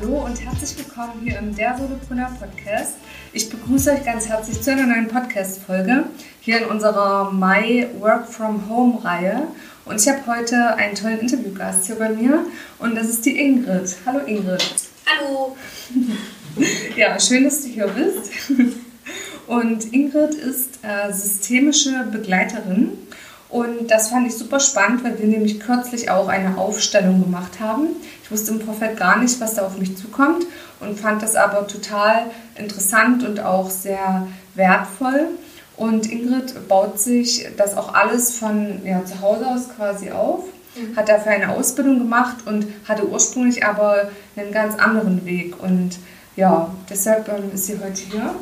Hallo und herzlich willkommen hier im Der Solopreneur Podcast. Ich begrüße euch ganz herzlich zu einer neuen Podcast-Folge hier in unserer My Work from Home Reihe. Und ich habe heute einen tollen Interviewgast hier bei mir und das ist die Ingrid. Hallo Ingrid. Hallo. Ja, schön, dass du hier bist. Und Ingrid ist äh, systemische Begleiterin und das fand ich super spannend, weil wir nämlich kürzlich auch eine Aufstellung gemacht haben. Ich wusste im Vorfeld gar nicht, was da auf mich zukommt und fand das aber total interessant und auch sehr wertvoll. Und Ingrid baut sich das auch alles von ja, zu Hause aus quasi auf, mhm. hat dafür eine Ausbildung gemacht und hatte ursprünglich aber einen ganz anderen Weg. Und ja, deshalb ähm, ist sie heute hier,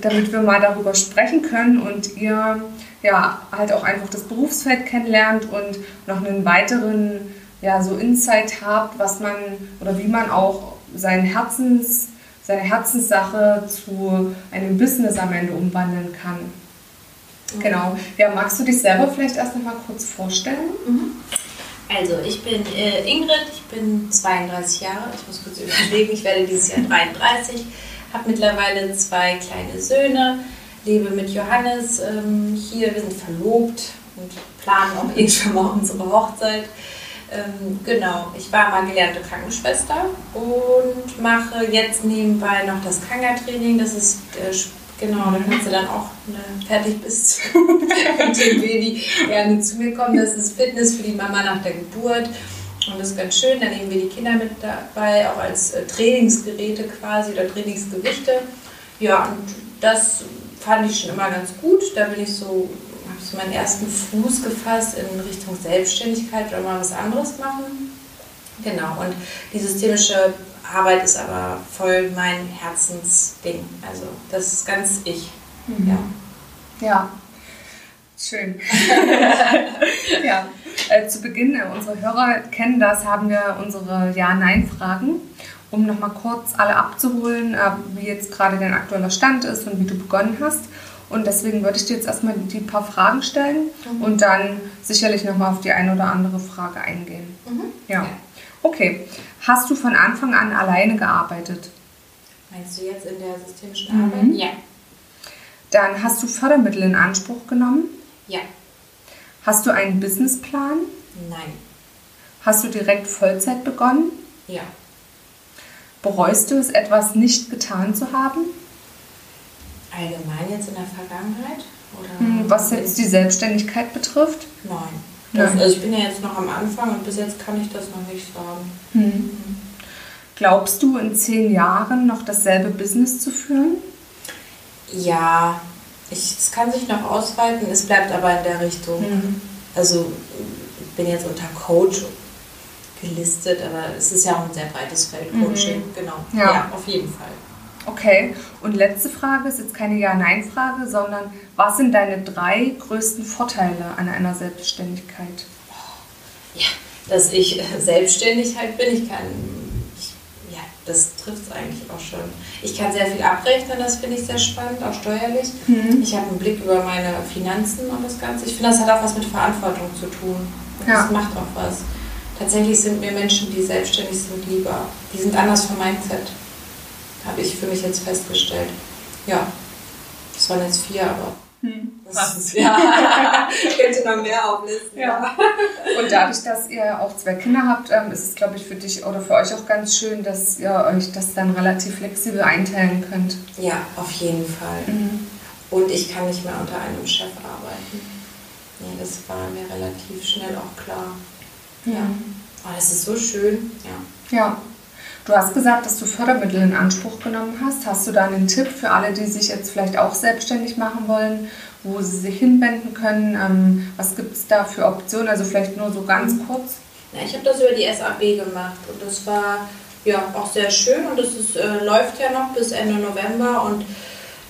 damit wir mal darüber sprechen können und ihr ja halt auch einfach das Berufsfeld kennenlernt und noch einen weiteren ja, so Insight habt, was man oder wie man auch sein Herzens, seine Herzenssache zu einem Business am Ende umwandeln kann. Genau. Ja, magst du dich selber vielleicht erst noch mal kurz vorstellen? Mhm. Also, ich bin äh, Ingrid, ich bin 32 Jahre, ich muss kurz überlegen, ich werde dieses Jahr 33, habe mittlerweile zwei kleine Söhne, lebe mit Johannes ähm, hier, wir sind verlobt und planen auch eh schon mal unsere Hochzeit. Ähm, genau, ich war mal gelernte Krankenschwester und mache jetzt nebenbei noch das Kanga-Training. Das ist äh, Genau, da kannst du dann auch, du fertig bist, mit dem Baby gerne zu mir kommen. Das ist Fitness für die Mama nach der Geburt. Und das ist ganz schön. Dann nehmen wir die Kinder mit dabei, auch als äh, Trainingsgeräte quasi oder Trainingsgewichte. Ja, und das fand ich schon immer ganz gut. Da bin ich so, habe so meinen ersten Fuß gefasst in Richtung Selbstständigkeit oder mal was anderes machen. Genau, und die systemische Arbeit ist aber voll mein Herzensding. Also das ist ganz ich. Mhm. Ja. ja. Schön. ja. Äh, zu Beginn, äh, unsere Hörer kennen das, haben wir unsere Ja-Nein-Fragen, um nochmal kurz alle abzuholen, äh, wie jetzt gerade dein aktueller Stand ist und wie du begonnen hast. Und deswegen würde ich dir jetzt erstmal die paar Fragen stellen mhm. und dann sicherlich nochmal auf die eine oder andere Frage eingehen. Mhm. Ja. Okay. Hast du von Anfang an alleine gearbeitet? Meinst du jetzt in der systemischen mhm. Arbeit? Ja. Dann hast du Fördermittel in Anspruch genommen? Ja. Hast du einen Businessplan? Nein. Hast du direkt Vollzeit begonnen? Ja. Bereust du es, etwas nicht getan zu haben? Allgemein jetzt in der Vergangenheit? Oder hm, Was jetzt die Selbstständigkeit betrifft? Nein. Das, also ich bin ja jetzt noch am Anfang und bis jetzt kann ich das noch nicht sagen. Mhm. Glaubst du, in zehn Jahren noch dasselbe Business zu führen? Ja, ich, es kann sich noch ausweiten, es bleibt aber in der Richtung. Mhm. Also ich bin jetzt unter Coach gelistet, aber es ist ja auch ein sehr breites Feld, Coaching, mhm. genau. Ja. ja, auf jeden Fall. Okay, und letzte Frage ist jetzt keine Ja-Nein-Frage, sondern was sind deine drei größten Vorteile an einer Selbstständigkeit? Ja, dass ich selbstständig halt bin. Ich kann, das trifft es eigentlich auch schon. Ich kann sehr viel abrechnen, das finde ich sehr spannend, auch steuerlich. Mhm. Ich habe einen Blick über meine Finanzen und das Ganze. Ich finde, das hat auch was mit Verantwortung zu tun. Ja. Das macht auch was. Tatsächlich sind mir Menschen, die selbstständig sind, lieber. Die sind anders vom Mindset habe ich für mich jetzt festgestellt. Ja, das waren jetzt vier, aber. Hm, das ist, ja, ich könnte noch mehr auflisten. Ja. Und dadurch, dass ihr auch zwei Kinder habt, ähm, ist es, glaube ich, für dich oder für euch auch ganz schön, dass ihr euch das dann relativ flexibel einteilen könnt. Ja, auf jeden Fall. Mhm. Und ich kann nicht mehr unter einem Chef arbeiten. Nee, das war mir relativ schnell auch klar. Ja. ja. Oh, das ist so schön. Ja. Ja. Du hast gesagt, dass du Fördermittel in Anspruch genommen hast. Hast du da einen Tipp für alle, die sich jetzt vielleicht auch selbstständig machen wollen, wo sie sich hinwenden können? Ähm, was gibt es da für Optionen? Also vielleicht nur so ganz mhm. kurz. Ja, ich habe das über die SAB gemacht und das war ja auch sehr schön und es äh, läuft ja noch bis Ende November und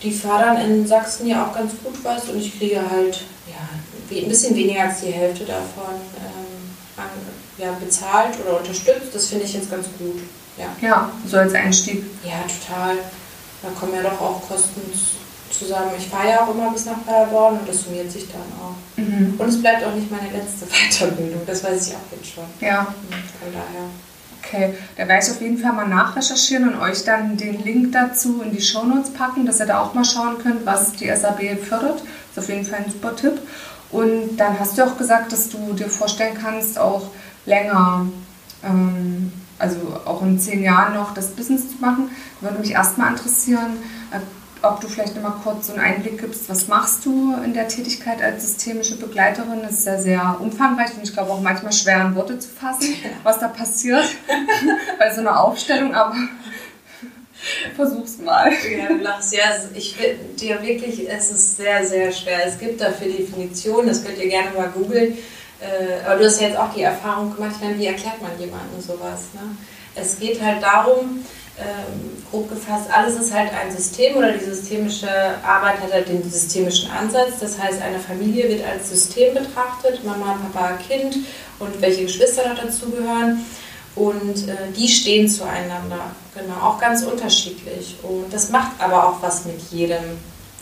die fördern in Sachsen ja auch ganz gut was und ich kriege halt ja, ein bisschen weniger als die Hälfte davon ähm, an, ja, bezahlt oder unterstützt. Das finde ich jetzt ganz gut. Ja. ja, so als Einstieg. Ja, total. Da kommen ja doch auch Kosten zusammen. Ich fahre ja auch immer bis nach Paderborn und das summiert sich dann auch. Mhm. Und es bleibt auch nicht meine letzte Weiterbildung, das weiß ich auch jetzt schon. Ja. Von daher. Okay, da werde ich auf jeden Fall mal nachrecherchieren und euch dann den Link dazu in die Shownotes packen, dass ihr da auch mal schauen könnt, was die SAB fördert. Das ist auf jeden Fall ein super Tipp. Und dann hast du auch gesagt, dass du dir vorstellen kannst, auch länger, ähm, also auch in zehn Jahren noch das Business zu machen. Würde mich erstmal interessieren, äh, ob du vielleicht noch mal kurz so einen Einblick gibst, was machst du in der Tätigkeit als systemische Begleiterin? Das ist ja sehr umfangreich und ich glaube auch manchmal schwer in Worte zu fassen, was da passiert bei so einer Aufstellung, aber versuch's mal. Ja, du lachst. Ja, ich finde dir wirklich, es ist sehr, sehr schwer. Es gibt dafür Definitionen, das könnt ihr gerne mal googeln. Äh, aber du hast ja jetzt auch die Erfahrung gemacht, ich meine, wie erklärt man jemandem sowas? Ne? Es geht halt darum, ähm, grob gefasst, alles ist halt ein System oder die systemische Arbeit hat halt den systemischen Ansatz. Das heißt, eine Familie wird als System betrachtet, Mama, Papa, Kind und welche Geschwister noch dazugehören. Und äh, die stehen zueinander, genau, auch ganz unterschiedlich. Und das macht aber auch was mit jedem,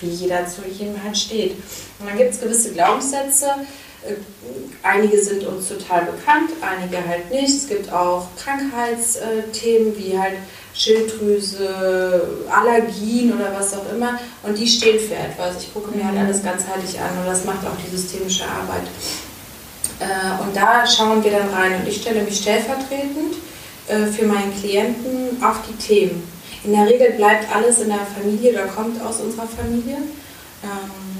wie jeder zu jedem halt steht. Und dann gibt es gewisse Glaubenssätze, einige sind uns total bekannt, einige halt nicht. Es gibt auch Krankheitsthemen wie halt Schilddrüse, Allergien oder was auch immer. Und die stehen für etwas. Ich gucke mir halt mhm. alles ganzheitlich an und das macht auch die systemische Arbeit. Äh, und da schauen wir dann rein und ich stelle mich stellvertretend äh, für meinen Klienten auf die Themen. In der Regel bleibt alles in der Familie oder kommt aus unserer Familie.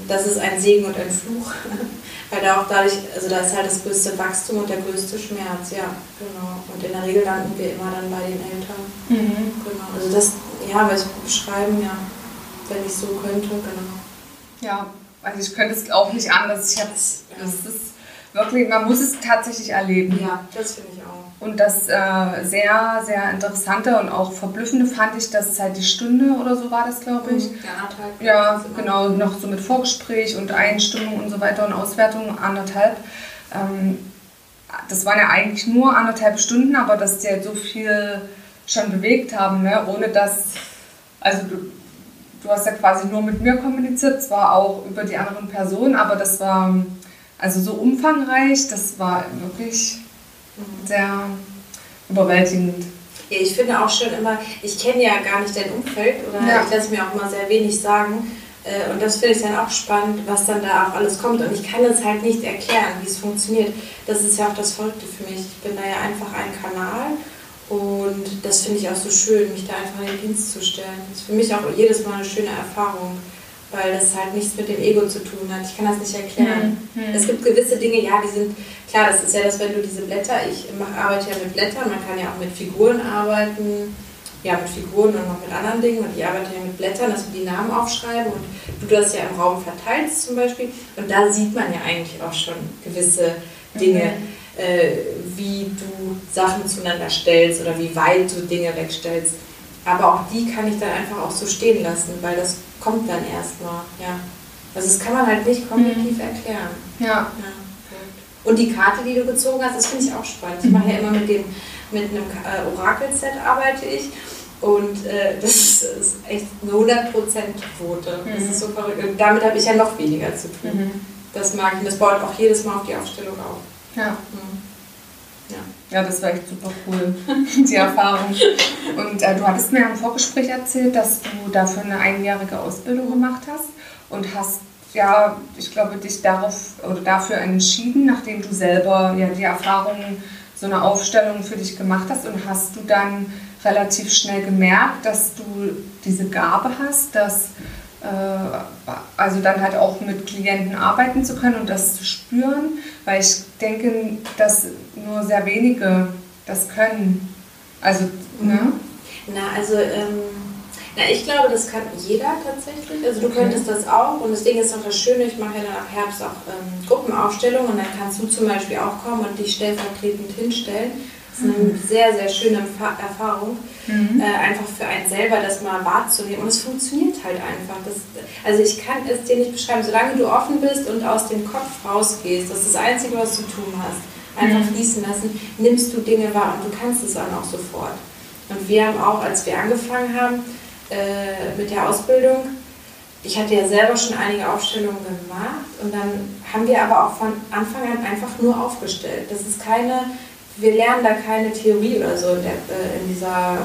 Das ist ein Segen und ein Fluch. Weil da auch dadurch, also da ist halt das größte Wachstum und der größte Schmerz, ja, genau. Und in der Regel landen wir immer dann bei den Eltern. Mhm. Genau. Also das, ja, weil ich beschreiben, ja, wenn ich so könnte, genau. Ja, also ich könnte es auch nicht anders. Ich habe das, das ist wirklich, man muss es tatsächlich erleben. Ja, das finde ich auch. Und das äh, sehr, sehr interessante und auch verblüffende fand ich, dass es halt die Stunde oder so war das, glaube ich. Mhm, ja, ja genau, noch so mit Vorgespräch und Einstimmung und so weiter und Auswertung anderthalb. Ähm, das waren ja eigentlich nur anderthalb Stunden, aber dass die halt so viel schon bewegt haben, ne? ohne dass, also du, du hast ja quasi nur mit mir kommuniziert, zwar auch über die anderen Personen, aber das war also so umfangreich, das war wirklich sehr überwältigend. Ich finde auch schon immer, ich kenne ja gar nicht dein Umfeld oder ja. ich lasse mir auch immer sehr wenig sagen. Äh, und das finde ich dann auch spannend, was dann da auch alles kommt. Und ich kann es halt nicht erklären, wie es funktioniert. Das ist ja auch das Verrückte für mich. Ich bin da ja einfach ein Kanal und das finde ich auch so schön, mich da einfach in den Dienst zu stellen. Das ist für mich auch jedes Mal eine schöne Erfahrung weil das halt nichts mit dem Ego zu tun hat. Ich kann das nicht erklären. Mhm. Es gibt gewisse Dinge, ja, die sind, klar, das ist ja das, wenn du diese Blätter, ich mach, arbeite ja mit Blättern, man kann ja auch mit Figuren arbeiten, ja, mit Figuren und noch mit anderen Dingen und ich arbeite ja mit Blättern, dass wir die Namen aufschreiben und du das ja im Raum verteilst zum Beispiel und da sieht man ja eigentlich auch schon gewisse Dinge. Mhm. Äh, wie du Sachen zueinander stellst oder wie weit du Dinge wegstellst. Aber auch die kann ich dann einfach auch so stehen lassen, weil das kommt dann erstmal, ja. Also das kann man halt nicht kognitiv mhm. erklären. Ja. ja. Und die Karte, die du gezogen hast, das finde ich auch spannend. Ich mache ja immer mit dem mit einem äh, Orakelset arbeite ich und äh, das ist, echt eine 100% Quote. Mhm. Das ist so verrückt. Und damit habe ich ja noch weniger zu tun. Mhm. Das mag ich und das baut auch jedes Mal auf die Aufstellung auf. Ja. Mhm. Ja, das war echt super cool, die Erfahrung. Und äh, du hattest mir im Vorgespräch erzählt, dass du dafür eine einjährige Ausbildung gemacht hast und hast, ja, ich glaube, dich darauf oder dafür entschieden, nachdem du selber ja die Erfahrung, so eine Aufstellung für dich gemacht hast und hast du dann relativ schnell gemerkt, dass du diese Gabe hast, dass also dann halt auch mit Klienten arbeiten zu können und das zu spüren, weil ich denke, dass nur sehr wenige das können. Also, ne? Na, also, ähm, na, ich glaube, das kann jeder tatsächlich. Also, du okay. könntest das auch. Und das Ding ist auch das Schöne, ich mache ja dann ab Herbst auch ähm, Gruppenaufstellungen und dann kannst du zum Beispiel auch kommen und dich stellvertretend hinstellen ist eine sehr, sehr schöne Erfahrung, mhm. äh, einfach für einen selber das mal wahrzunehmen. Und es funktioniert halt einfach. Das, also ich kann es dir nicht beschreiben, solange du offen bist und aus dem Kopf rausgehst, das ist das Einzige, was du tun hast. Einfach mhm. fließen lassen, nimmst du Dinge wahr und du kannst es dann auch sofort. Und wir haben auch, als wir angefangen haben äh, mit der Ausbildung, ich hatte ja selber schon einige Aufstellungen gemacht und dann haben wir aber auch von Anfang an einfach nur aufgestellt. Das ist keine wir lernen da keine Theorie oder so in, der, äh, in dieser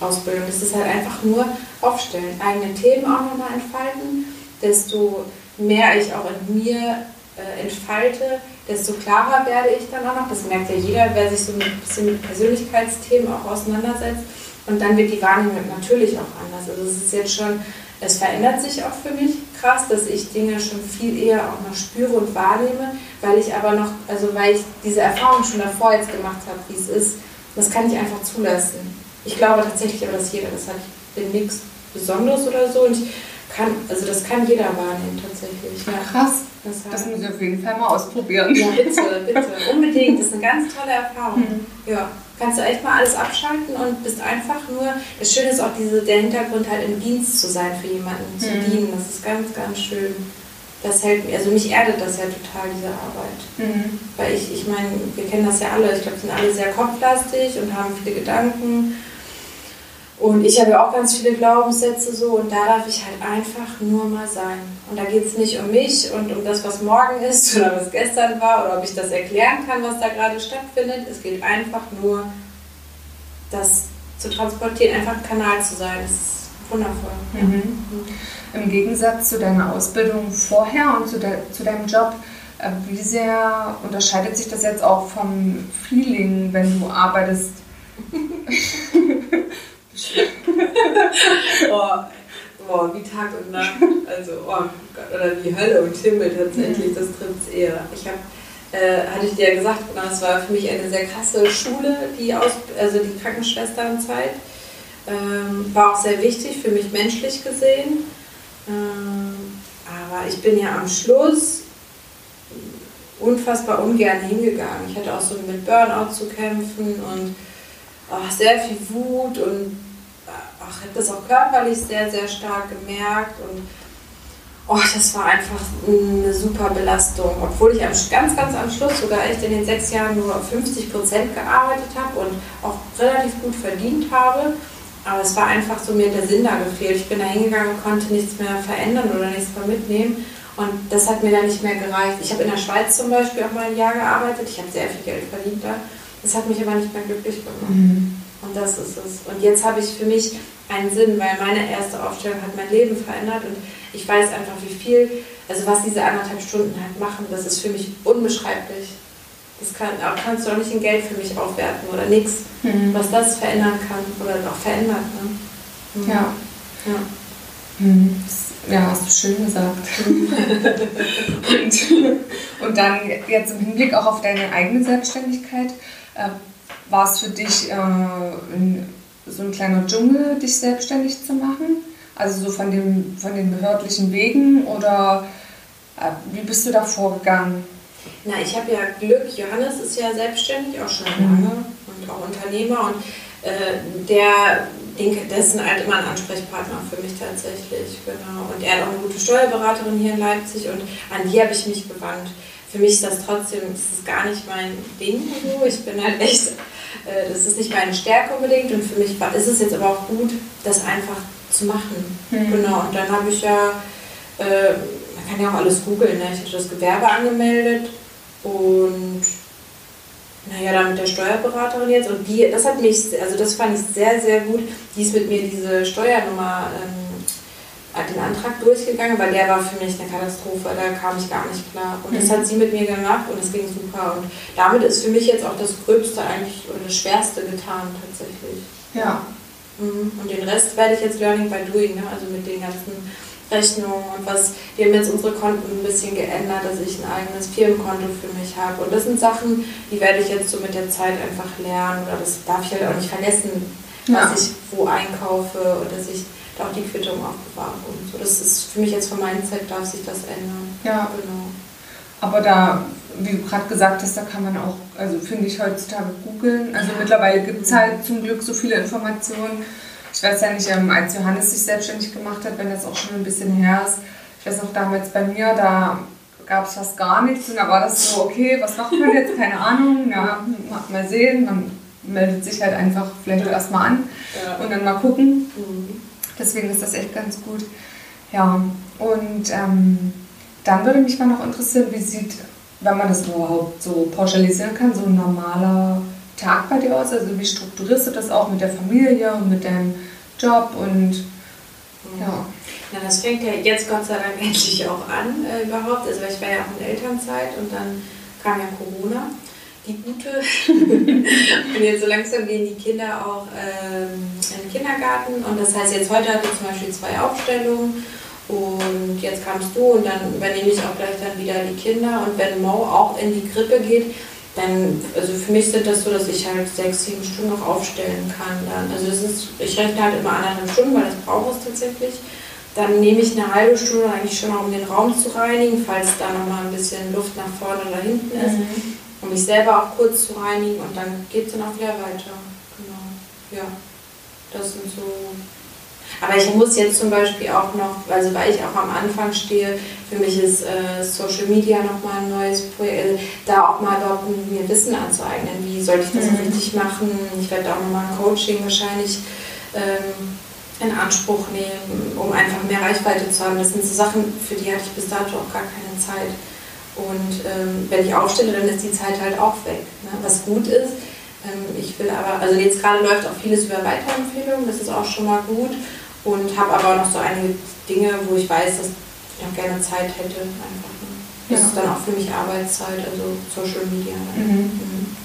Ausbildung. Es ist halt einfach nur aufstellen, eigene Themen auch nochmal entfalten. Desto mehr ich auch in mir äh, entfalte, desto klarer werde ich dann auch noch. Das merkt ja jeder, wer sich so ein bisschen mit Persönlichkeitsthemen auch auseinandersetzt. Und dann wird die Wahrnehmung natürlich auch anders. Also es ist jetzt schon, es verändert sich auch für mich krass, dass ich Dinge schon viel eher auch noch spüre und wahrnehme, weil ich aber noch, also weil ich diese Erfahrung schon davor jetzt gemacht habe, wie es ist, das kann ich einfach zulassen. Ich glaube tatsächlich aber, dass jeder das hat. Ich bin nichts Besonderes oder so und ich kann, also das kann jeder wahrnehmen tatsächlich. Ja. Krass. Das, das muss ich auf jeden Fall mal ausprobieren. Ja, bitte, bitte. Unbedingt. Das ist eine ganz tolle Erfahrung. Mhm. Ja kannst du echt mal alles abschalten und bist einfach nur. Das Schöne ist auch diese, der Hintergrund halt im Dienst zu sein für jemanden, zu mhm. dienen. Das ist ganz, ganz schön. Das hält mir, also mich erdet das ja total, diese Arbeit. Mhm. Weil ich, ich meine, wir kennen das ja alle, ich glaube, wir sind alle sehr kopflastig und haben viele Gedanken und ich habe ja auch ganz viele Glaubenssätze so und da darf ich halt einfach nur mal sein. Und da geht es nicht um mich und um das, was morgen ist oder was gestern war oder ob ich das erklären kann, was da gerade stattfindet. Es geht einfach nur, das zu transportieren, einfach ein Kanal zu sein. Das ist wundervoll. Mhm. Mhm. Im Gegensatz zu deiner Ausbildung vorher und zu, de zu deinem Job, äh, wie sehr unterscheidet sich das jetzt auch vom Feeling, wenn du arbeitest? oh, oh, wie Tag und Nacht. Also, oh Gott, oder wie Hölle und Himmel tatsächlich, das trifft es eher. Ich habe, äh, hatte ich dir ja gesagt, das war für mich eine sehr krasse Schule, die, Aus also die Krankenschwesternzeit. Ähm, war auch sehr wichtig für mich menschlich gesehen. Ähm, aber ich bin ja am Schluss unfassbar ungern hingegangen. Ich hatte auch so mit Burnout zu kämpfen und oh, sehr viel Wut und ach, habe das auch körperlich sehr, sehr stark gemerkt und oh, das war einfach eine super Belastung. Obwohl ich am, ganz, ganz am Schluss sogar echt in den sechs Jahren nur 50 Prozent gearbeitet habe und auch relativ gut verdient habe. Aber es war einfach so, mir der Sinn da gefehlt. Ich bin da hingegangen und konnte nichts mehr verändern oder nichts mehr mitnehmen. Und das hat mir dann nicht mehr gereicht. Ich habe in der Schweiz zum Beispiel auch mal ein Jahr gearbeitet. Ich habe sehr viel Geld verdient da. Das hat mich aber nicht mehr glücklich gemacht. Mhm. Und das ist es. Und jetzt habe ich für mich einen Sinn, weil meine erste Aufstellung hat mein Leben verändert und ich weiß einfach, wie viel, also was diese anderthalb Stunden halt machen, das ist für mich unbeschreiblich. Das kann, kannst du auch nicht in Geld für mich aufwerten oder nichts, mhm. was das verändern kann oder auch verändert. Ne? Mhm. Ja. Ja. Mhm. ja, hast du schön gesagt. und, und dann jetzt im Hinblick auch auf deine eigene Selbstständigkeit, äh, war es für dich äh, ein, so ein kleiner Dschungel, dich selbstständig zu machen? Also so von, dem, von den behördlichen Wegen oder äh, wie bist du da vorgegangen? Na, ich habe ja Glück, Johannes ist ja selbstständig, auch schon lange und auch Unternehmer und äh, der, den, das ist halt immer ein Ansprechpartner für mich tatsächlich, genau. Und er hat auch eine gute Steuerberaterin hier in Leipzig und an die habe ich mich gewandt. Für mich ist das trotzdem, das ist gar nicht mein Ding so. Ich bin halt echt äh, das ist nicht meine Stärke unbedingt und für mich war, ist es jetzt aber auch gut, das einfach zu machen. Mhm. Genau, und dann habe ich ja, äh, man kann ja auch alles googeln, ne? ich hatte das Gewerbe angemeldet und naja, dann mit der Steuerberaterin jetzt und die, das hat mich, also das fand ich sehr, sehr gut, die ist mit mir diese Steuernummer ähm, den Antrag durchgegangen, weil der war für mich eine Katastrophe, da kam ich gar nicht klar. Und das mhm. hat sie mit mir gemacht und es ging super. Und damit ist für mich jetzt auch das Gröbste eigentlich und das Schwerste getan tatsächlich. Ja. Mhm. Und den Rest werde ich jetzt Learning by Doing, ne? also mit den ganzen Rechnungen und was, wir haben jetzt unsere Konten ein bisschen geändert, dass ich ein eigenes Firmenkonto für mich habe. Und das sind Sachen, die werde ich jetzt so mit der Zeit einfach lernen oder das darf ich halt auch nicht vergessen, was ja. ich wo einkaufe und dass ich da auch die Quittung aufbewahre und so. Das ist für mich jetzt von meinem Zeit darf sich das ändern. Ja. Genau. Aber da, wie du gerade gesagt hast, da kann man auch, also finde ich heutzutage googeln. Also ja. mittlerweile gibt es halt zum Glück so viele Informationen ich weiß ja nicht, ähm, als Johannes sich selbstständig gemacht hat, wenn das auch schon ein bisschen her ist. Ich weiß noch damals bei mir, da gab es fast gar nichts und da war das so, okay, was macht man jetzt? Keine Ahnung, ja, mal sehen. Man meldet sich halt einfach vielleicht ja. erstmal an ja. und dann mal gucken. Mhm. Deswegen ist das echt ganz gut. Ja, und ähm, dann würde mich mal noch interessieren, wie sieht, wenn man das überhaupt so pauschalisieren kann, so ein normaler Tag bei dir aus? Also wie strukturierst du das auch mit der Familie und mit deinem Job und ja. Na, das fängt ja jetzt Gott sei Dank endlich auch an äh, überhaupt. Also ich war ja auch in Elternzeit und dann kam ja Corona. Die gute. und jetzt so langsam gehen die Kinder auch ähm, in den Kindergarten. Und das heißt, jetzt heute hatte ich zum Beispiel zwei Aufstellungen. Und jetzt kamst du und dann übernehme ich auch gleich dann wieder die Kinder. Und wenn Mo auch in die Krippe geht, dann, also für mich sind das so, dass ich halt sechs, sieben Stunden noch aufstellen kann. Dann. Also das ist, ich rechne halt immer anderthalb Stunden, weil das brauche ich tatsächlich. Dann nehme ich eine halbe Stunde eigentlich schon mal, um den Raum zu reinigen, falls da noch mal ein bisschen Luft nach vorne oder hinten ist, mhm. Um mich selber auch kurz zu reinigen und dann geht es dann auch wieder weiter. Genau. Ja, das sind so aber ich muss jetzt zum Beispiel auch noch, also weil ich auch am Anfang stehe, für mich ist äh, Social Media nochmal ein neues Projekt, also da auch mal überhaupt mir Wissen anzueignen. Wie sollte ich das mhm. richtig machen? Ich werde auch nochmal ein Coaching wahrscheinlich ähm, in Anspruch nehmen, um einfach mehr Reichweite zu haben. Das sind so Sachen, für die hatte ich bis dato auch gar keine Zeit. Und ähm, wenn ich aufstelle, dann ist die Zeit halt auch weg. Ne? Was gut ist, ähm, ich will aber, also jetzt gerade läuft auch vieles über Weiterempfehlungen, das ist auch schon mal gut und habe aber noch so einige Dinge, wo ich weiß, dass ich noch gerne Zeit hätte. Einfach. Ne? Das ja. ist dann auch für mich Arbeitszeit, also Social Media. Mhm. Mhm.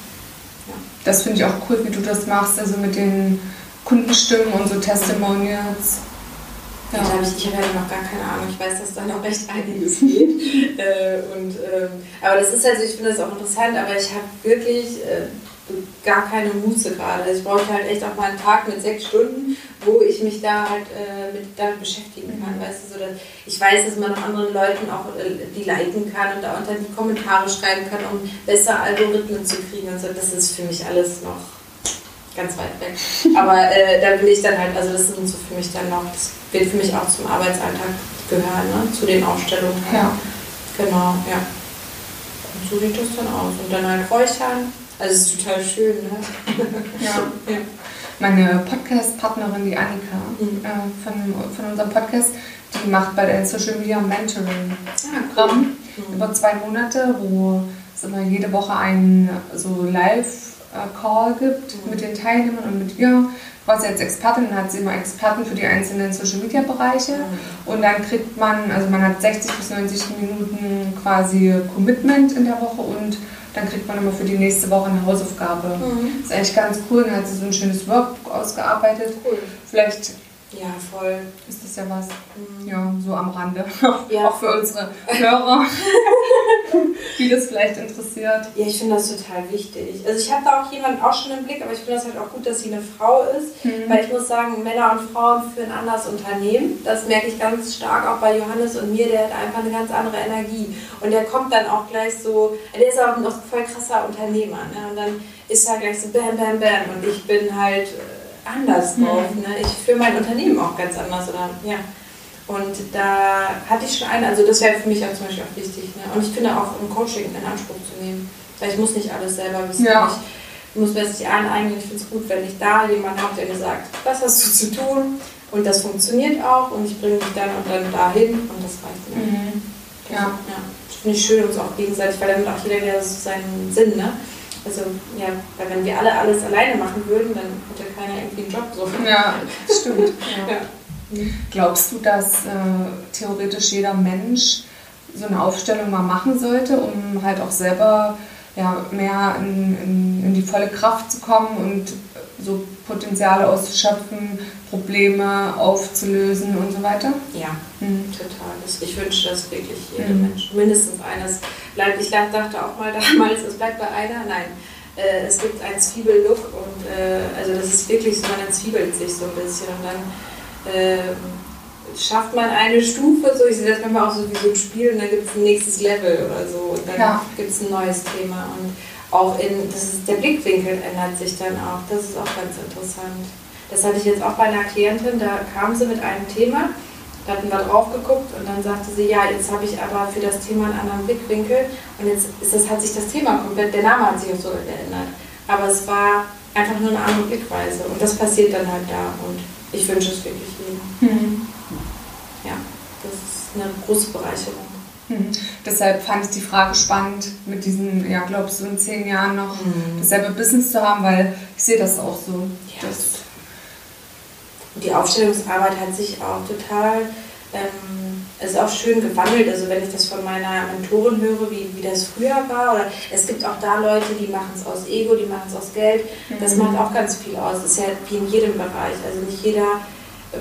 Ja. Das finde ich auch cool, wie du das machst, also mit den Kundenstimmen und so Testimonials. Ja. Hab ich, ich habe ja noch gar keine Ahnung. Ich weiß, dass da noch recht einiges geht. äh, und, ähm, aber das ist also, ich finde das auch interessant, aber ich habe wirklich äh, gar keine Muße gerade. Also ich brauche halt echt auch mal einen Tag mit sechs Stunden, wo ich mich da halt äh, mit, damit beschäftigen kann. Mhm. Weißt du, so dass ich weiß, dass man noch anderen Leuten auch äh, die liken kann und da unter die Kommentare schreiben kann, um besser Algorithmen zu kriegen und so. Das ist für mich alles noch ganz weit weg. Aber äh, da will ich dann halt, also das sind so für mich dann noch, das wird für mich auch zum Arbeitsalltag gehören, ne? zu den Aufstellungen. Ja. Genau, ja. Und so sieht das dann aus. Und dann halt räuchern also es ist total schön, ne? ja. ja. Meine Podcast-Partnerin, die Annika mhm. äh, von, von unserem Podcast, die macht bei der Social Media Mentoring-Programm ah, mhm. über zwei Monate, wo es immer jede Woche einen so Live-Call gibt mhm. mit den Teilnehmern und mit ihr. Quasi als Expertin, dann hat sie immer Experten für die einzelnen Social Media Bereiche mhm. und dann kriegt man, also man hat 60 bis 90 Minuten quasi Commitment in der Woche und dann kriegt man immer für die nächste Woche eine Hausaufgabe. Mhm. Das ist eigentlich ganz cool. Dann hat sie so ein schönes Workbook ausgearbeitet. Cool. Vielleicht ja, voll. Ist das ja was? Mhm. Ja, so am Rande. Ja. Auch für unsere Hörer, die das vielleicht interessiert. Ja, ich finde das total wichtig. Also ich habe da auch jemanden auch schon im Blick, aber ich finde das halt auch gut, dass sie eine Frau ist, mhm. weil ich muss sagen, Männer und Frauen führen anders Unternehmen. Das merke ich ganz stark auch bei Johannes und mir, der hat einfach eine ganz andere Energie. Und der kommt dann auch gleich so, der ist auch noch voll krasser Unternehmer. Ne? Und dann ist er gleich so bam, bam, bam. Und ich bin halt anders drauf. Mhm. Ne? Ich führe mein Unternehmen auch ganz anders. Oder, ja. Und da hatte ich schon eine, also das wäre für mich auch zum Beispiel auch wichtig. Ne? Und ich finde auch im Coaching in Anspruch zu nehmen. Weil ich muss nicht alles selber wissen. Ja. Ich muss mir das nicht aneignen. Ich finde es gut, wenn ich da jemanden habe, der mir sagt, was hast du zu tun? Und das funktioniert auch und ich bringe mich dann und dann dahin und das reicht mir. Mhm. Ja. ja. Das finde ich schön uns auch gegenseitig, weil damit auch jeder wieder so seinen Sinn, ne? Also, ja, weil wenn wir alle alles alleine machen würden, dann hätte keiner irgendwie einen Job. So. Ja, stimmt. ja. Ja. Glaubst du, dass äh, theoretisch jeder Mensch so eine Aufstellung mal machen sollte, um halt auch selber ja, mehr in, in, in die volle Kraft zu kommen und so Potenziale auszuschöpfen, Probleme aufzulösen und so weiter? Ja, mhm. total. Ich wünsche das wirklich jedem mhm. Menschen. Mindestens eines bleibt. Ich dachte auch mal damals, es bleibt bei einer. Nein, äh, es gibt einen Zwiebellook und äh, also das ist wirklich so, man entzwiebelt sich so ein bisschen und dann äh, schafft man eine Stufe, so ich sehe das manchmal auch so wie so ein Spiel und dann gibt es ein nächstes Level oder so und dann ja. gibt es ein neues Thema und auch in, das ist, der Blickwinkel ändert sich dann auch, das ist auch ganz interessant. Das hatte ich jetzt auch bei einer Klientin, da kam sie mit einem Thema, da hatten wir drauf geguckt und dann sagte sie, ja, jetzt habe ich aber für das Thema einen anderen Blickwinkel und jetzt ist das, hat sich das Thema komplett, der Name hat sich auch so geändert. Aber es war einfach nur eine andere Blickweise und das passiert dann halt da und ich wünsche es wirklich jedem. Mhm. Eine große Bereicherung. Mhm. Deshalb fand ich die Frage spannend, mit diesen, ja, glaubst du, in zehn Jahren noch mhm. dasselbe Business zu haben, weil ich sehe das auch so. Ja. Das die Aufstellungsarbeit hat sich auch total, ähm, ist auch schön gewandelt. Also wenn ich das von meiner Mentorin höre, wie, wie das früher war, oder es gibt auch da Leute, die machen es aus Ego, die machen es aus Geld. Das mhm. macht auch ganz viel aus. Das ist ja wie in jedem Bereich. Also nicht jeder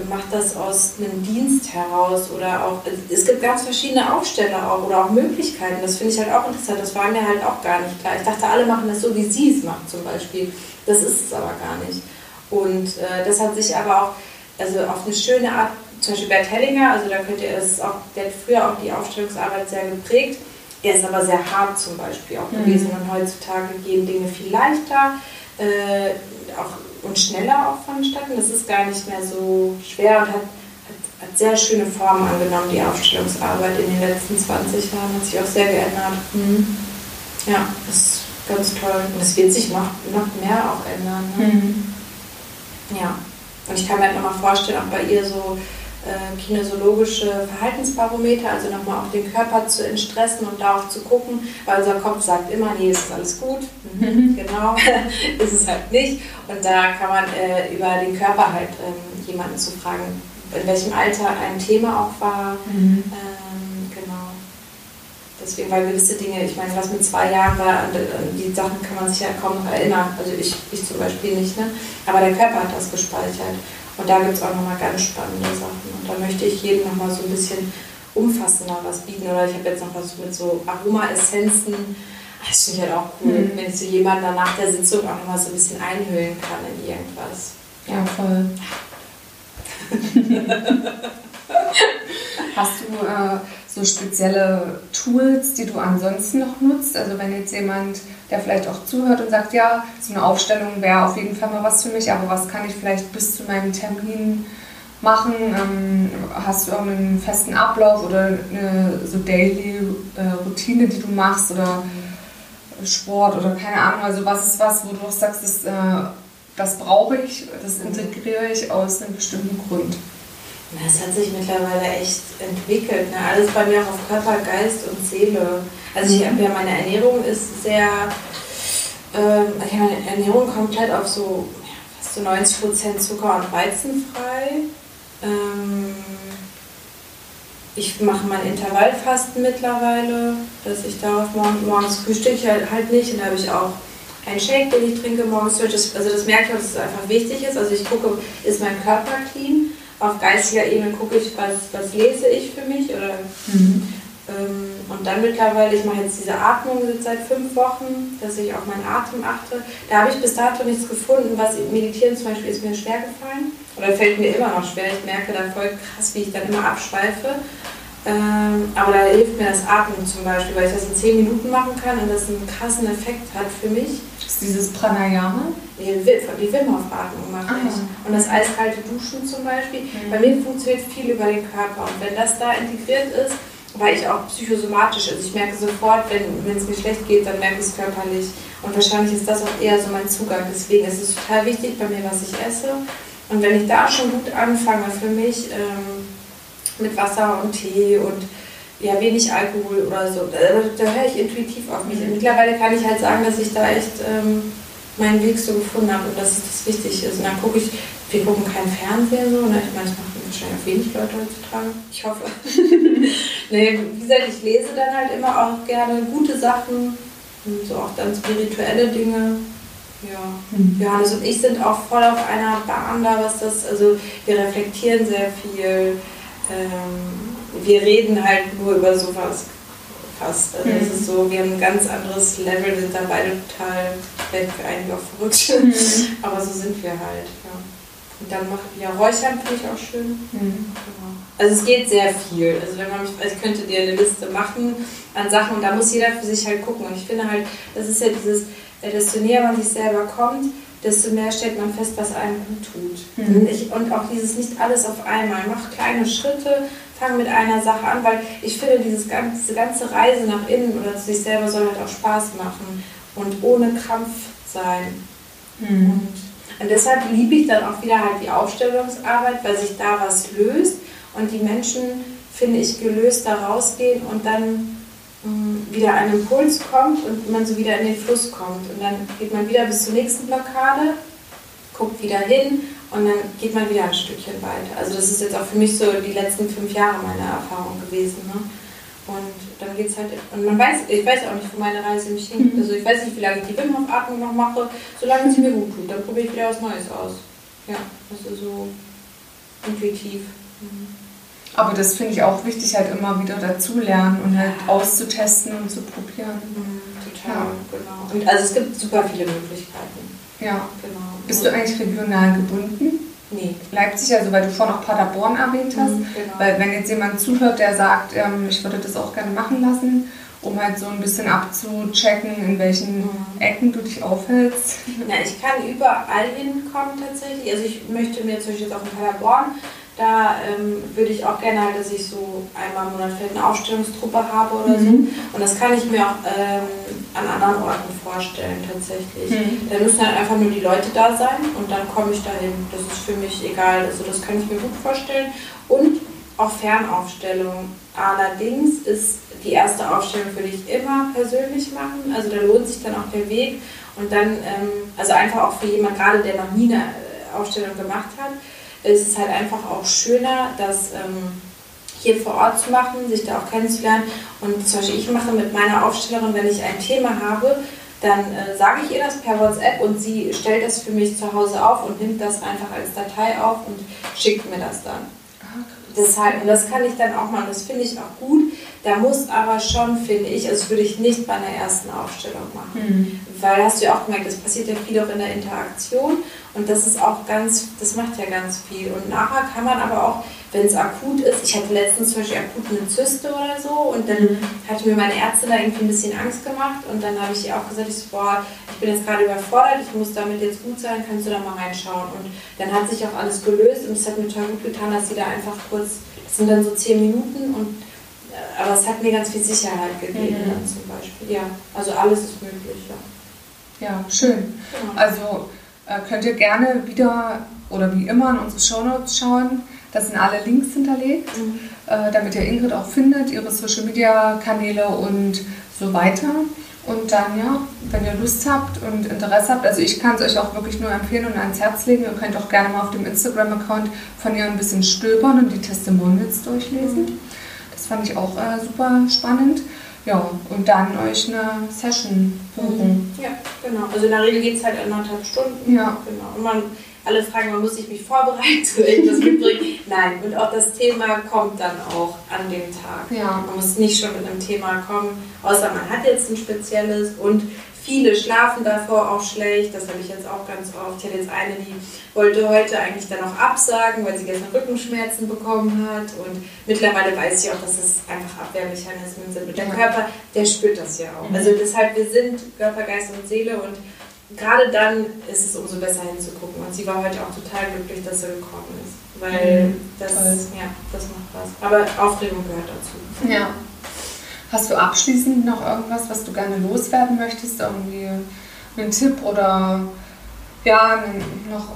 macht das aus einem Dienst heraus oder auch, es gibt ganz verschiedene Aufsteller auch oder auch Möglichkeiten. Das finde ich halt auch interessant. Das war mir halt auch gar nicht klar. Ich dachte, alle machen das so, wie sie es macht zum Beispiel. Das ist es aber gar nicht. Und äh, das hat sich aber auch also auf eine schöne Art, zum Beispiel Bert Hellinger, also da könnt ihr, das auch, der hat früher auch die Aufstellungsarbeit sehr geprägt. Er ist aber sehr hart zum Beispiel auch mhm. gewesen und heutzutage gehen Dinge viel leichter äh, auch, und schneller auch vonstatten. Das ist gar nicht mehr so schwer und hat, hat, hat, sehr schöne Formen angenommen, die Aufstellungsarbeit in den letzten 20 Jahren. Hat sich auch sehr geändert. Mhm. Ja, das ist ganz toll. Und es wird sich noch, noch mehr auch ändern. Ne? Mhm. Ja. Und ich kann mir halt nochmal vorstellen, auch bei ihr so kinesiologische Verhaltensbarometer, also nochmal auch den Körper zu entstressen und da auch zu gucken, weil unser Kopf sagt immer, nee, ist alles gut. Mhm, genau, ist es halt nicht. Und da kann man äh, über den Körper halt ähm, jemanden zu fragen, in welchem Alter ein Thema auch war. Mhm. Äh, Deswegen, weil gewisse Dinge, ich meine, was mit zwei Jahren war, die Sachen kann man sich ja kaum noch erinnern. Also ich, ich zum Beispiel nicht, ne? Aber der Körper hat das gespeichert. Und da gibt es auch nochmal ganz spannende Sachen. Und da möchte ich jedem nochmal so ein bisschen umfassender was bieten. Oder ich habe jetzt noch was mit so Aroma-Essenzen. Das finde ich halt auch cool, mhm. wenn ich so jemand dann nach der Sitzung auch nochmal so ein bisschen einhüllen kann in irgendwas. Ja, voll. Hast du äh, so spezielle Tools, die du ansonsten noch nutzt? Also wenn jetzt jemand, der vielleicht auch zuhört und sagt, ja, so eine Aufstellung wäre auf jeden Fall mal was für mich, aber was kann ich vielleicht bis zu meinem Termin machen? Ähm, hast du auch einen festen Ablauf oder eine so Daily äh, Routine, die du machst oder Sport oder keine Ahnung? Also was ist was, wo du auch sagst, das, äh, das brauche ich, das integriere ich aus einem bestimmten Grund? Das hat sich mittlerweile echt entwickelt. Ne? Alles bei mir auch auf Körper, Geist und Seele. Also ich habe ja meine Ernährung ist sehr, ähm, ich habe meine Ernährung komplett auf so fast so 90 Prozent Zucker und Weizen frei. Ähm, ich mache mein Intervallfasten mittlerweile, dass ich darauf morgen, morgens frühstücke halt, halt nicht und da habe ich auch einen Shake, den ich trinke morgens. also das merke ich dass es einfach wichtig ist. Also ich gucke, ist mein Körper clean? auf geistiger Ebene gucke ich, was, was lese ich für mich oder mhm. Ähm, und dann mittlerweile, ich mache jetzt diese Atmung seit fünf Wochen, dass ich auf meinen Atem achte. Da habe ich bis dato nichts gefunden, was Meditieren zum Beispiel ist mir schwer gefallen oder fällt mir immer noch schwer. Ich merke da voll krass, wie ich dann immer abschweife. Ähm, aber da hilft mir das Atmen zum Beispiel, weil ich das in zehn Minuten machen kann und das einen krassen Effekt hat für mich. Ist dieses Pranayama? Die, die Wim Hof Atmung mache ich. Und das eiskalte Duschen zum Beispiel. Mhm. Bei mir funktioniert viel über den Körper. Und wenn das da integriert ist, weil ich auch psychosomatisch, also ich merke sofort, wenn es mir schlecht geht, dann merke ich es körperlich. Und wahrscheinlich ist das auch eher so mein Zugang. Deswegen ist es total wichtig bei mir, was ich esse. Und wenn ich da schon gut anfange für mich, ähm, mit Wasser und Tee und ja, wenig Alkohol oder so. Da, da höre ich intuitiv auf mich. Mhm. Mittlerweile kann ich halt sagen, dass ich da echt ähm, meinen Weg so gefunden habe und dass das wichtig ist. Und dann gucke ich, wir gucken kein Fernsehen so, ne? ich meine, das machen wahrscheinlich wenig Leute heutzutage. Ich hoffe. nee, wie gesagt, ich lese dann halt immer auch gerne gute Sachen und so auch dann spirituelle Dinge. Ja. Mhm. Johannes und ich sind auch voll auf einer Bahn da, was das, also wir reflektieren sehr viel. Ähm, wir reden halt nur über sowas fast. Also mhm. es ist so, wir haben ein ganz anderes Level, sind da beide total, vielleicht für einige auch verrückt, mhm. aber so sind wir halt. Ja. Und dann macht ja Räuchern finde ich auch schön. Mhm. Genau. Also es geht sehr viel. Also wenn man mich, also ich könnte dir eine Liste machen an Sachen und da muss jeder für sich halt gucken. Und ich finde halt, das ist ja dieses, äh, desto näher man sich selber kommt, desto mehr stellt man fest, was einem gut tut. Mhm. Und, ich, und auch dieses nicht alles auf einmal. Mach kleine Schritte, fang mit einer Sache an, weil ich finde, dieses ganze, diese ganze Reise nach innen oder zu sich selber soll halt auch Spaß machen und ohne Krampf sein. Mhm. Und, und deshalb liebe ich dann auch wieder halt die Aufstellungsarbeit, weil sich da was löst und die Menschen, finde ich, gelöst da rausgehen und dann mh, mm, wieder ein Impuls kommt und man so wieder in den Fluss kommt. Und dann geht man wieder bis zur nächsten Blockade, guckt wieder hin und dann geht man wieder ein Stückchen weiter. Also das ist jetzt auch für mich so die letzten fünf Jahre meine Erfahrung gewesen. Ne? Und dann geht es halt, und man weiß, ich weiß auch nicht, wo meine Reise mich hingeht. Mhm. Also ich weiß nicht, wie lange ich die Wim Hof Atmung noch mache, solange sie mir gut tut. Dann probiere ich wieder was Neues aus. Ja, also so intuitiv. Mhm. Aber das finde ich auch wichtig, halt immer wieder dazulernen und halt auszutesten und zu probieren. Mhm, total, ja. genau. Und also es gibt super viele Möglichkeiten. Ja. Genau. Bist du eigentlich regional gebunden? Nee. Leipzig, also weil du vorhin auch Paderborn erwähnt hast. Mhm, genau. Weil wenn jetzt jemand zuhört, der sagt, ähm, ich würde das auch gerne machen lassen, um halt so ein bisschen abzuchecken, in welchen mhm. Ecken du dich aufhältst. Na, ich kann überall hinkommen tatsächlich. Also ich möchte mir zum Beispiel jetzt auch in Paderborn da ähm, würde ich auch gerne halt, dass ich so einmal im Monat vielleicht eine Aufstellungstruppe habe oder mhm. so. Und das kann ich mir auch ähm, an anderen Orten vorstellen tatsächlich. Mhm. Da müssen halt einfach nur die Leute da sein und dann komme ich dahin. Das ist für mich egal. Also das kann ich mir gut vorstellen. Und auch Fernaufstellung. Allerdings ist die erste Aufstellung würde ich immer persönlich machen. Also da lohnt sich dann auch der Weg. Und dann, ähm, also einfach auch für jemanden gerade, der noch nie eine äh, Aufstellung gemacht hat, ist es halt einfach auch schöner, das ähm, hier vor Ort zu machen, sich da auch kennenzulernen. Und zum Beispiel ich mache mit meiner Aufstellerin, wenn ich ein Thema habe, dann äh, sage ich ihr das per WhatsApp und sie stellt das für mich zu Hause auf und nimmt das einfach als Datei auf und schickt mir das dann. Deshalb, und das kann ich dann auch machen, das finde ich auch gut. Da muss aber schon, finde ich, also das würde ich nicht bei einer ersten Aufstellung machen. Mhm. Weil hast du ja auch gemerkt, das passiert ja viel auch in der Interaktion und das ist auch ganz, das macht ja ganz viel. Und nachher kann man aber auch, wenn es akut ist, ich hatte letztens zum Beispiel akut eine Zyste oder so und dann mhm. hatte mir meine Ärzte da irgendwie ein bisschen Angst gemacht und dann habe ich ihr auch gesagt, ich so, boah, ich bin jetzt gerade überfordert, ich muss damit jetzt gut sein, kannst du da mal reinschauen. Und dann hat sich auch alles gelöst und es hat mir total gut getan, dass sie da einfach kurz, das sind dann so zehn Minuten und aber es hat mir ganz viel Sicherheit gegeben mhm. zum Beispiel. Ja, also alles ist möglich, ja. Ja, schön. Genau. Also äh, könnt ihr gerne wieder oder wie immer in unsere Shownotes schauen. Da sind alle Links hinterlegt, mhm. äh, damit ihr Ingrid auch findet, ihre Social Media Kanäle und so weiter. Und dann, ja, wenn ihr Lust habt und Interesse habt, also ich kann es euch auch wirklich nur empfehlen und ans Herz legen. Ihr könnt auch gerne mal auf dem Instagram-Account von ihr ein bisschen stöbern und die Testimonials durchlesen. Mhm. Das fand ich auch äh, super spannend. Ja, und dann euch eine Session buchen. Ja, genau. Also in der Regel geht es halt anderthalb Stunden. Ja. Genau. Und man, alle fragen, man muss ich mich vorbereiten, so irgendwas mitbringen. Nein, und auch das Thema kommt dann auch an dem Tag. Ja. Man muss nicht schon mit einem Thema kommen, außer man hat jetzt ein spezielles und Viele schlafen davor auch schlecht, das habe ich jetzt auch ganz oft. Ich hatte jetzt eine, die wollte heute eigentlich dann auch absagen, weil sie gestern Rückenschmerzen bekommen hat. Und mittlerweile weiß ich auch, dass es einfach Abwehrmechanismen sind. Und der Körper, der spürt das ja auch. Also deshalb, wir sind Körper, Geist und Seele und gerade dann ist es umso besser hinzugucken. Und sie war heute auch total glücklich, dass sie gekommen ist. Weil mhm, das, ja, das macht was. Aber Aufregung gehört dazu. Ja. Hast du abschließend noch irgendwas, was du gerne loswerden möchtest? Irgendwie einen Tipp oder ja, noch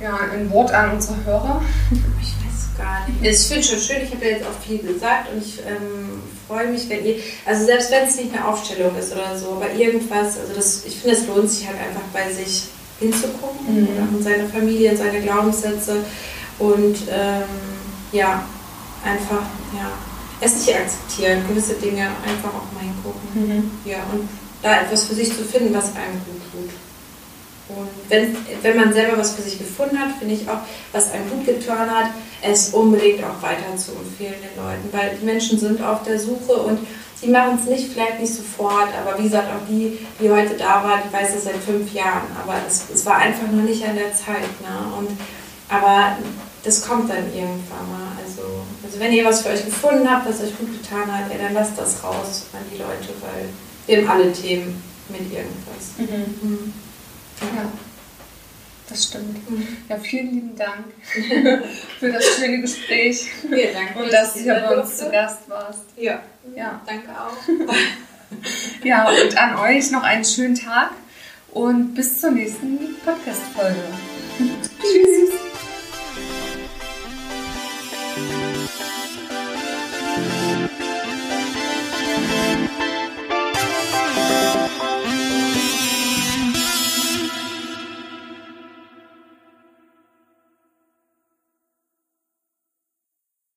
ja, ein Wort an unsere Hörer? Ich weiß gar nicht. Ich finde es schon schön, ich habe ja jetzt auch viel gesagt und ich ähm, freue mich, wenn ihr, also selbst wenn es nicht eine Aufstellung ist oder so, aber irgendwas, also das, ich finde, es lohnt sich halt einfach bei sich hinzugucken mhm. in seine Familie, in seine Glaubenssätze und ähm, ja, einfach, ja, es nicht akzeptieren, gewisse Dinge einfach auch mal hingucken. Mhm. Ja, und da etwas für sich zu finden, was einem gut tut. Und wenn, wenn man selber was für sich gefunden hat, finde ich auch, was einem gut getan hat, es unbedingt auch weiter zu empfehlen den Leuten, weil die Menschen sind auf der Suche und die machen es nicht, vielleicht nicht sofort, aber wie gesagt, auch die, die heute da war, die weiß es seit fünf Jahren, aber es, es war einfach noch nicht an der Zeit. Ne? Und, aber das kommt dann irgendwann mal. Also, also wenn ihr was für euch gefunden habt, was euch gut getan hat, ja, dann lasst das raus an die Leute, weil wir haben alle Themen mit irgendwas. Mhm. Mhm. Ja. Das stimmt. Mhm. Ja, vielen lieben Dank für das schöne Gespräch. Vielen Dank. Und dass du hier bei uns zu Gast warst. Ja. ja. Danke auch. ja, und an euch noch einen schönen Tag und bis zur nächsten Podcast-Folge. Tschüss.